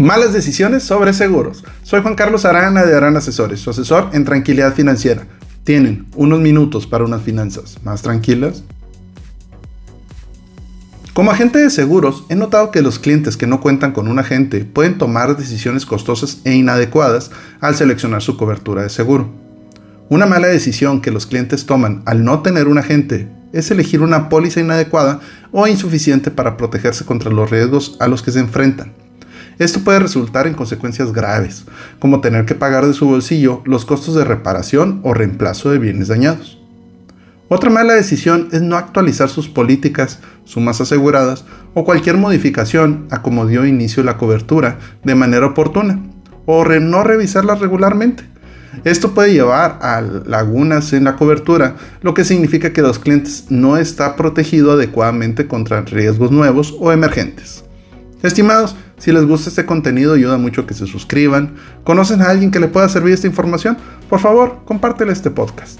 Malas decisiones sobre seguros. Soy Juan Carlos Arana de Arana Asesores, su asesor en tranquilidad financiera. Tienen unos minutos para unas finanzas más tranquilas. Como agente de seguros, he notado que los clientes que no cuentan con un agente pueden tomar decisiones costosas e inadecuadas al seleccionar su cobertura de seguro. Una mala decisión que los clientes toman al no tener un agente es elegir una póliza inadecuada o insuficiente para protegerse contra los riesgos a los que se enfrentan. Esto puede resultar en consecuencias graves, como tener que pagar de su bolsillo los costos de reparación o reemplazo de bienes dañados. Otra mala decisión es no actualizar sus políticas, sumas aseguradas o cualquier modificación a como dio inicio la cobertura de manera oportuna o no revisarlas regularmente. Esto puede llevar a lagunas en la cobertura, lo que significa que los clientes no está protegido adecuadamente contra riesgos nuevos o emergentes. Estimados, si les gusta este contenido, ayuda mucho que se suscriban. ¿Conocen a alguien que le pueda servir esta información? Por favor, compártele este podcast.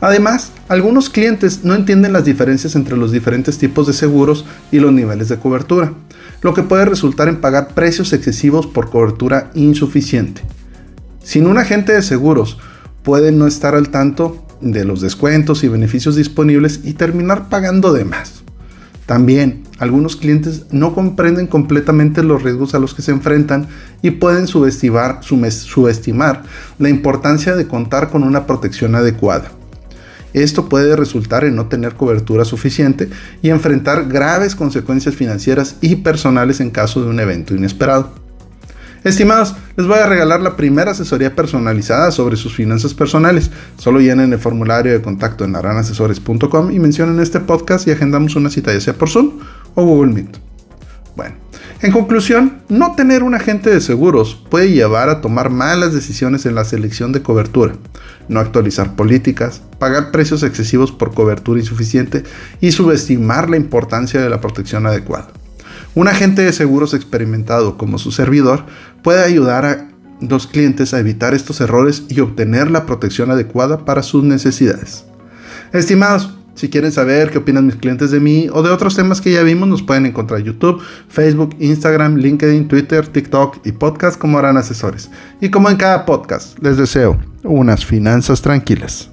Además, algunos clientes no entienden las diferencias entre los diferentes tipos de seguros y los niveles de cobertura, lo que puede resultar en pagar precios excesivos por cobertura insuficiente. Sin un agente de seguros, puede no estar al tanto de los descuentos y beneficios disponibles y terminar pagando de más. También, algunos clientes no comprenden completamente los riesgos a los que se enfrentan y pueden subestimar, la importancia de contar con una protección adecuada. Esto puede resultar en no tener cobertura suficiente y enfrentar graves consecuencias financieras y personales en caso de un evento inesperado. Estimados, les voy a regalar la primera asesoría personalizada sobre sus finanzas personales. Solo llenen el formulario de contacto en aranasesores.com y mencionen este podcast y agendamos una cita ya sea por Zoom o Google Meet. Bueno, en conclusión, no tener un agente de seguros puede llevar a tomar malas decisiones en la selección de cobertura, no actualizar políticas, pagar precios excesivos por cobertura insuficiente y subestimar la importancia de la protección adecuada. Un agente de seguros experimentado como su servidor puede ayudar a los clientes a evitar estos errores y obtener la protección adecuada para sus necesidades. Estimados, si quieren saber qué opinan mis clientes de mí o de otros temas que ya vimos, nos pueden encontrar en YouTube, Facebook, Instagram, LinkedIn, Twitter, TikTok y podcast como harán asesores. Y como en cada podcast, les deseo unas finanzas tranquilas.